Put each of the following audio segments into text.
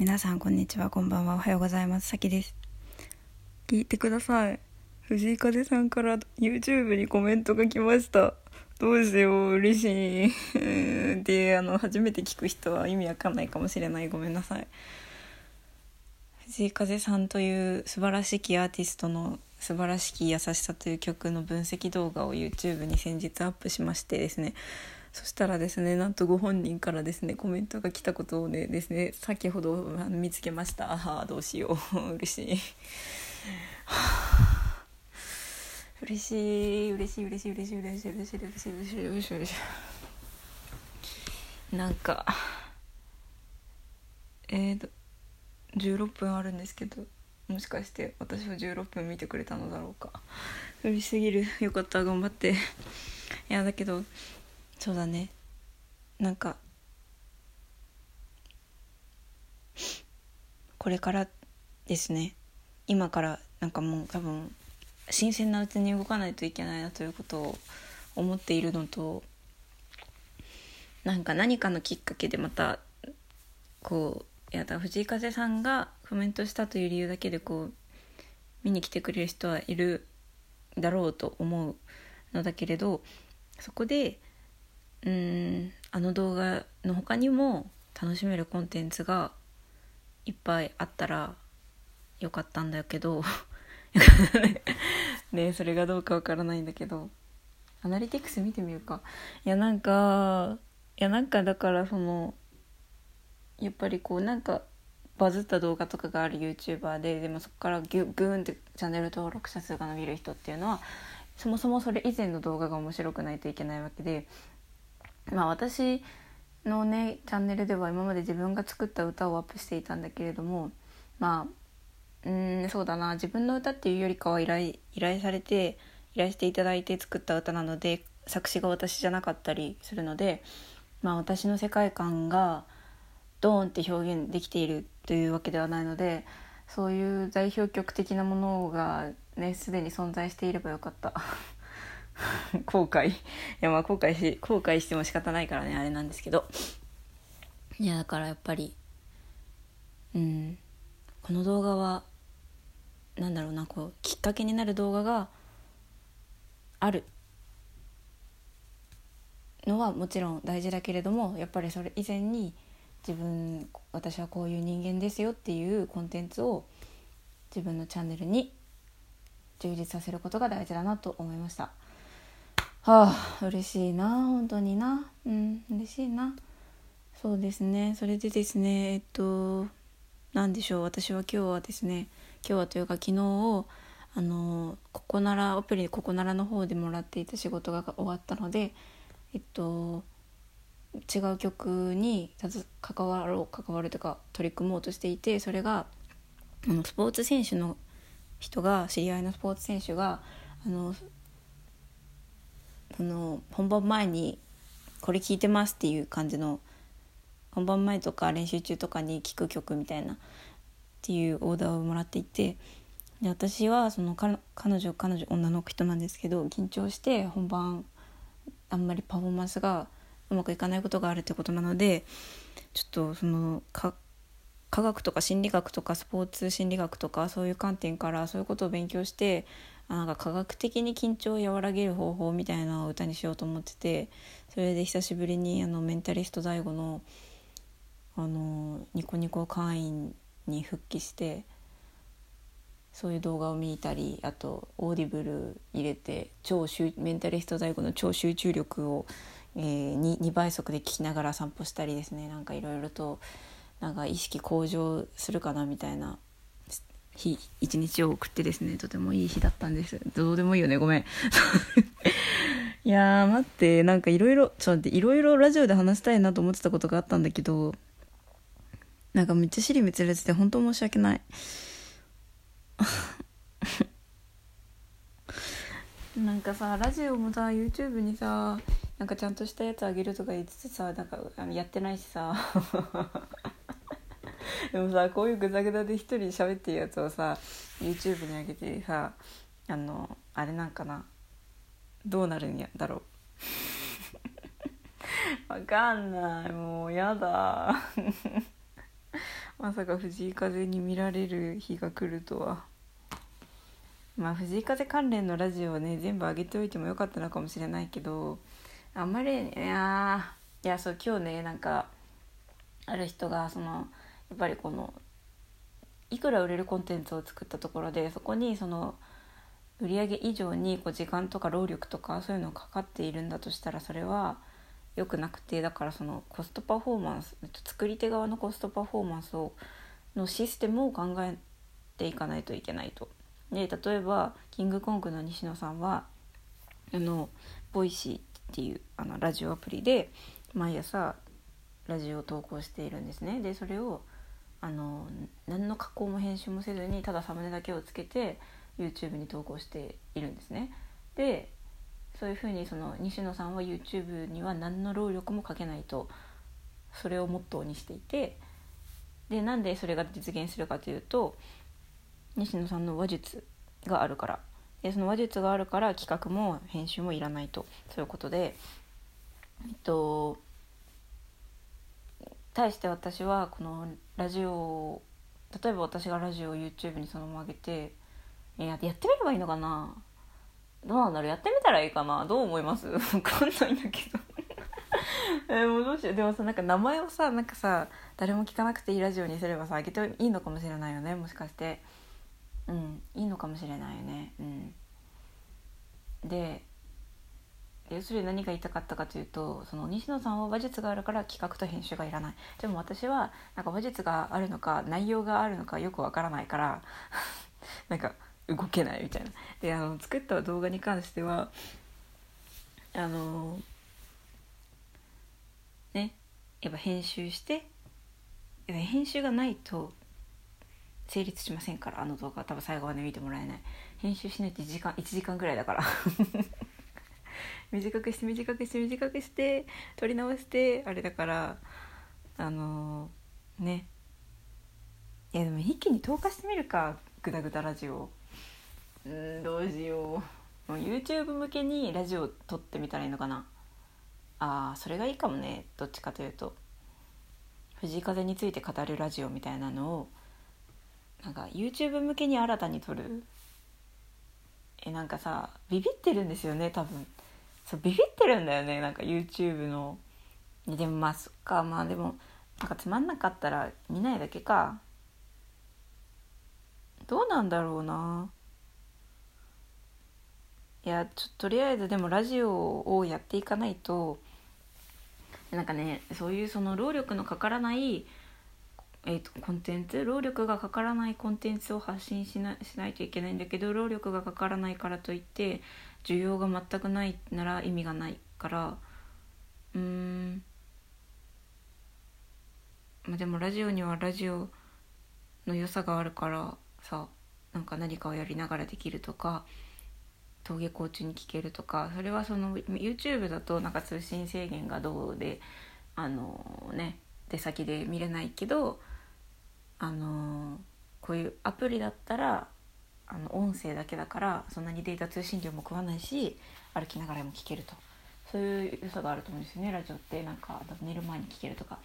皆さんこんにちはこんばんはおはようございます。さきです。聞いてください。藤井風さんから YouTube にコメントが来ました。どうしよう嬉しい。であの初めて聞く人は意味わかんないかもしれない。ごめんなさい。藤井風さんという素晴らしきアーティストの素晴らしき優しさという曲の分析動画を YouTube に先日アップしましてですね。そしたらですねなんとご本人からですねコメントが来たことをねですね先ほど見つけました。ああどうしよう。嬉しい。嬉しい。嬉しい嬉しい嬉しい嬉しい嬉しい嬉しい嬉しい嬉しい嬉しい。なんかえーと16分あるんですけどもしかして私を16分見てくれたのだろうか。嬉しすぎる。よかった。頑張って。いやだけどそうだね。なんかこれからですね。今からなんかもう多分新鮮なうちに動かないといけないなということを思っているのとなんか何かのきっかけでまたこうやだ藤井風さんがコメントしたという理由だけでこう見に来てくれる人はいるだろうと思うのだけれどそこでうん。あの動画の他にも楽しめるコンテンツがいっぱいあったらよかったんだけど ねそれがどうかわからないんだけどアナリティクス見てみるか。いやなんかいやなんかだからそのやっぱりこうなんかバズった動画とかがある YouTuber ででもそこからギュグーンってチャンネル登録者数が伸びる人っていうのはそもそもそれ以前の動画が面白くないといけないわけでまあ私のねチャンネルでは今まで自分が作った歌をアップしていたんだけれどもまあうんそうだな。自分の歌っていうよりかは依頼依頼されて依頼していただいて作った歌なので作詞が私じゃなかったりするのでまあ私の世界観がドーンって表現できているというわけではないのでそういう代表曲的なものがねすでに存在していればよかった。後悔。いやまあ後悔し後悔しても仕方ないからねあれなんですけど。いやだからやっぱりうん。この動画はなんだろうなこうきっかけになる動画がある。のはもちろん大事だけれどもやっぱりそれ以前に自分私はこういう人間ですよっていうコンテンツを自分のチャンネルに充実させることが大事だなと思いました。はあ嬉しいな。本当にな。うん嬉しいな。そうですね。それでですねえっと何でしょう。私は今日はですね今日はというか昨日あのここならアプリここならの方でもらっていた仕事が終わったのでえっと違う曲に関わろう関わるというか取り組もうとしていてそれがあのスポーツ選手の人が知り合いのスポーツ選手があのその本番前にこれ聴いてますっていう感じの本番前とか練習中とかに聴く曲みたいなっていうオーダーをもらっていてで私はその彼女彼女女の人なんですけど緊張して本番あんまりパフォーマンスがうまくいかないことがあるってことなのでちょっとその科学とか心理学とかスポーツ心理学とかそういう観点からそういうことを勉強してなんか科学的に緊張を和らげる方法みたいなのを歌にしようと思っててそれで久しぶりにあのメンタリスト DAIGO のあのニコニコ会員に復帰してそういう動画を見たりあとオーディブル入れて超メンタリスト DAIGO の超集中力を、えー、2, 2倍速で聞きながら散歩したりですね。なんかいろいろとなんか意識向上するかなみたいな日一日を送ってですねとてもいい日だったんです。どうでもいいよねごめん。いや待ってなんかいろいろちょっと待っていろいろラジオで話したいなと思ってたことがあったんだけどなんかめっちゃ尻滅裂で本当申し訳ない。なんかさラジオもさ YouTube にさなんかちゃんとしたやつあげるとか言いつつさなんかやってないしさ。でもさこういうグダグダで一人喋ってるやつをさ YouTube に上げてさあのあれなんかな。どうなるんやだろう。わかんないもうやだ。まさか藤井風に見られる日が来るとは。まあ藤井風関連のラジオをね全部上げておいてもよかったのかもしれないけどあんまりいやいやそう今日ねなんかある人がそのっぱりこのいくら売れるコンテンツを作ったところでそこにその売り上げ以上にこう時間とか労力とかそういうのがかかっているんだとしたらそれは良くなくてだからそのコストパフォーマンス作り手側のコストパフォーマンスをのシステムを考えていかないといけないと。で例えばキングコングの西野さんはあの Voicy っていうあのラジオアプリで毎朝ラジオを投稿しているんですねでそれをあの何の加工も編集もせずにただサムネだけをつけて YouTube に投稿しているんですね。でそういうふうにその西野さんは YouTube には何の労力もかけないとそれをモットーにしていてでなんでそれが実現するかというと西野さんの話術があるから。でその話術があるから企画も編集もいらないと。そういうことでえっと対して私はこのラジオ例えば私がラジオを YouTube にそのまま上げてややってみればいいのかな？どうなんだろう？やってみたらいいかな？どう思います？分かんないんだけど。え、もうどうしよう？でもさなんか名前をさなんかさ誰も聞かなくていいラジオにすればさあげていいのかもしれないよね？もしかして。うんいいのかもしれないよね。うん。で要するに何が言いたかったかというとその西野さんは話術があるから企画と編集がいらない。でも私はなんか話術があるのか内容があるのかよくわからないから なんか動けないみたいな。であの作った動画に関してはあのねやっぱ編集して編集がないと成立しませんからあの動画。多分最後まで見てもらえない。編集しないと1時間1時間ぐらいだから。短くして短くして短くして撮り直してあれだからあのー、ね。いやでも一気に投下してみるかグダグダラジオ。うんどうしよう。もう YouTube 向けにラジオ撮ってみたらいいのかな。あーそれがいいかもねどっちかというと。藤井風について語るラジオみたいなのをなんか YouTube 向けに新たに撮る。えなんかさビビってるんですよね多分。そうビビってるんだよねなんか YouTube の。でもまあそっかまあでもなんかつまんなかったら見ないだけか。どうなんだろうな。いやちょとりあえずでもラジオをやっていかないと。なんかねそういうその労力のかからないえーと、コンテンツ労力がかからないコンテンツを発信しなしないといけないんだけど労力がかからないからといって需要が全くないなら意味がないからうーん。まあでもラジオにはラジオの良さがあるからさなんか何かをやりながらできるとか登下校中に聞けるとかそれはその YouTube だとなんか通信制限がどうであのね出先で見れないけどあのこういうアプリだったらあの音声だけだからそんなにデータ通信量も食わないし歩きながらも聞けると。そういう良さがあると思うんですよねラジオって。なんか寝る前に聞けるとか。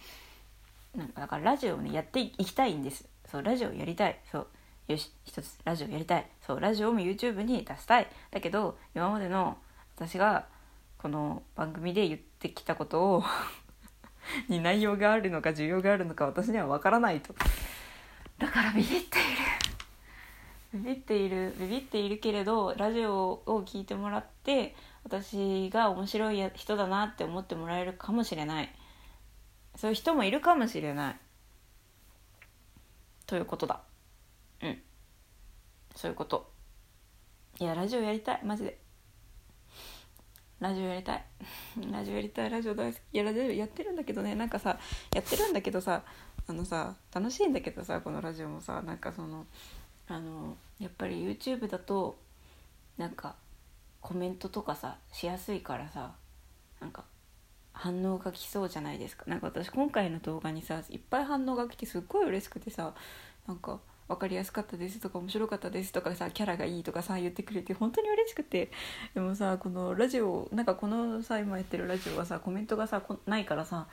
なんかだからラジオをねやっていきたいんです。そうラジオやりたい。そうよし一つラジオやりたい。そうラジオも YouTube に出したい。だけど今までの私がこの番組で言ってきたことを に内容があるのか需要があるのか私には分からないと。だからビビっているビビっているビビっているけれどラジオを聞いてもらって私が面白い人だなって思ってもらえるかもしれない。そういう人もいるかもしれない。ということだ。うん。そういうこと。いやラジオやりたい。マジで。ラジオやりたい。ラジオやりたい。ラジオ大好き。いやラジオやってるんだけどね。なんかさやってるんだけどさあのさ楽しいんだけどさこのラジオもさなんかそのあのやっぱり YouTube だとなんかコメントとかさしやすいからさなんか反応が来そうじゃないですか。なんか私今回の動画にさいっぱい反応が来てすっごい嬉しくてさなんか分かりやすかったですとか面白かったですとかさキャラがいいとかさ言ってくれて本当に嬉しくて。でもさこのラジオなんかこのさ今やってるラジオはさコメントがさないからさ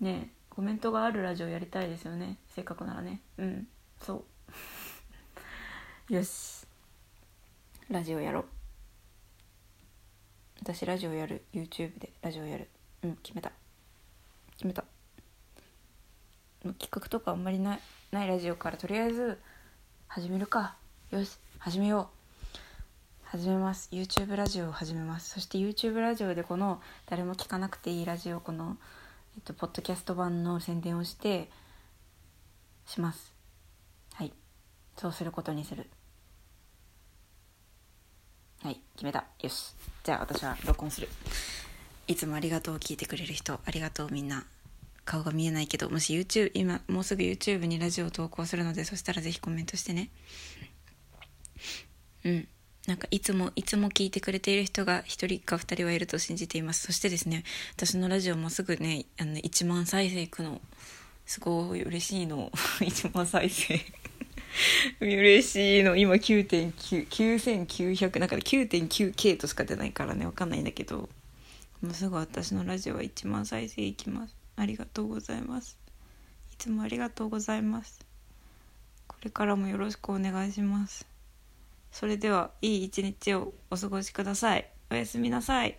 ねコメントがあるラジオやりたいですよね。せっかくならね。うん。そう。よし。ラジオやろう。私ラジオやる。YouTube でラジオやる。うん決めた。決めた。企画とかあんまりないないラジオからとりあえず始めるか。よし始めよう。始めます。YouTube ラジオを始めます。そして YouTube ラジオでこの誰も聞かなくていいラジオこの、えっと、ポッドキャスト版の宣伝をしてします。はい。そうすることにする。はい決めた。よし。じゃあ私は録音する。いつもありがとう聞いてくれる人ありがとうみんな。顔が見えないけどもし YouTube 今もうすぐ YouTube にラジオを投稿するのでそしたらぜひコメントしてね。うん。なんかいつもいつも聞いてくれている人が1人か2人はいると信じています。そしてですね私のラジオもすぐねあの1万再生いくの。すごい嬉しいの。1万再生。嬉しいの。今9.99900なんか 9.9K としか出ないからねわかんないんだけど。もうすぐ私のラジオは1万再生いきます。ありがとうございます。いつもありがとうございます。これからもよろしくお願いします。それではいい一日をお過ごしください。おやすみなさい。